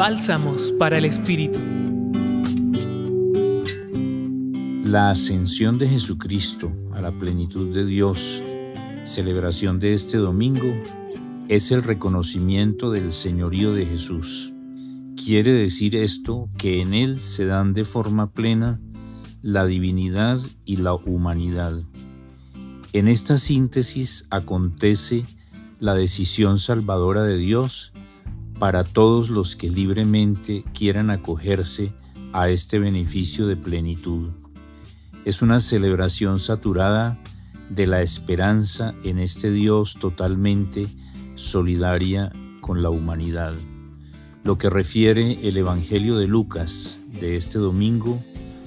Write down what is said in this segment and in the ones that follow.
Bálsamos para el Espíritu. La ascensión de Jesucristo a la plenitud de Dios, celebración de este domingo, es el reconocimiento del señorío de Jesús. Quiere decir esto que en Él se dan de forma plena la divinidad y la humanidad. En esta síntesis acontece la decisión salvadora de Dios para todos los que libremente quieran acogerse a este beneficio de plenitud. Es una celebración saturada de la esperanza en este Dios totalmente solidaria con la humanidad. Lo que refiere el Evangelio de Lucas de este domingo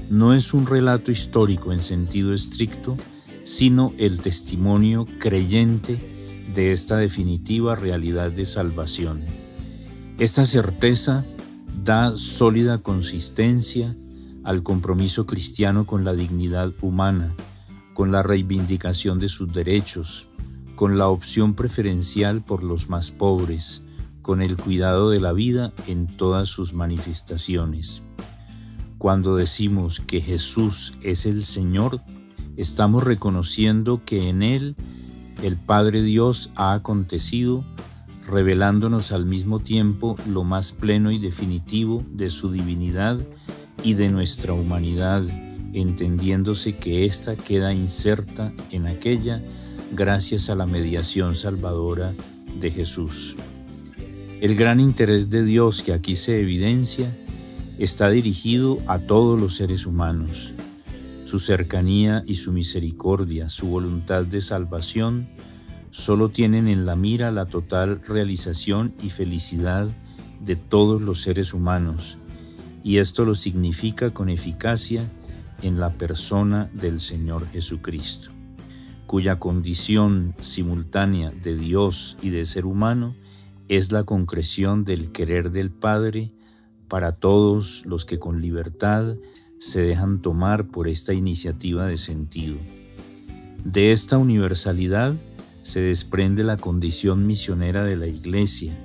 no es un relato histórico en sentido estricto, sino el testimonio creyente de esta definitiva realidad de salvación. Esta certeza da sólida consistencia al compromiso cristiano con la dignidad humana, con la reivindicación de sus derechos, con la opción preferencial por los más pobres, con el cuidado de la vida en todas sus manifestaciones. Cuando decimos que Jesús es el Señor, estamos reconociendo que en Él el Padre Dios ha acontecido revelándonos al mismo tiempo lo más pleno y definitivo de su divinidad y de nuestra humanidad, entendiéndose que ésta queda inserta en aquella gracias a la mediación salvadora de Jesús. El gran interés de Dios que aquí se evidencia está dirigido a todos los seres humanos. Su cercanía y su misericordia, su voluntad de salvación, solo tienen en la mira la total realización y felicidad de todos los seres humanos, y esto lo significa con eficacia en la persona del Señor Jesucristo, cuya condición simultánea de Dios y de ser humano es la concreción del querer del Padre para todos los que con libertad se dejan tomar por esta iniciativa de sentido. De esta universalidad, se desprende la condición misionera de la Iglesia,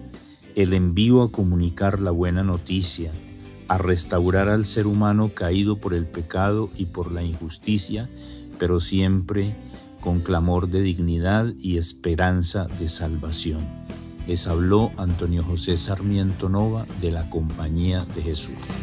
el envío a comunicar la buena noticia, a restaurar al ser humano caído por el pecado y por la injusticia, pero siempre con clamor de dignidad y esperanza de salvación. Les habló Antonio José Sarmiento Nova de la Compañía de Jesús.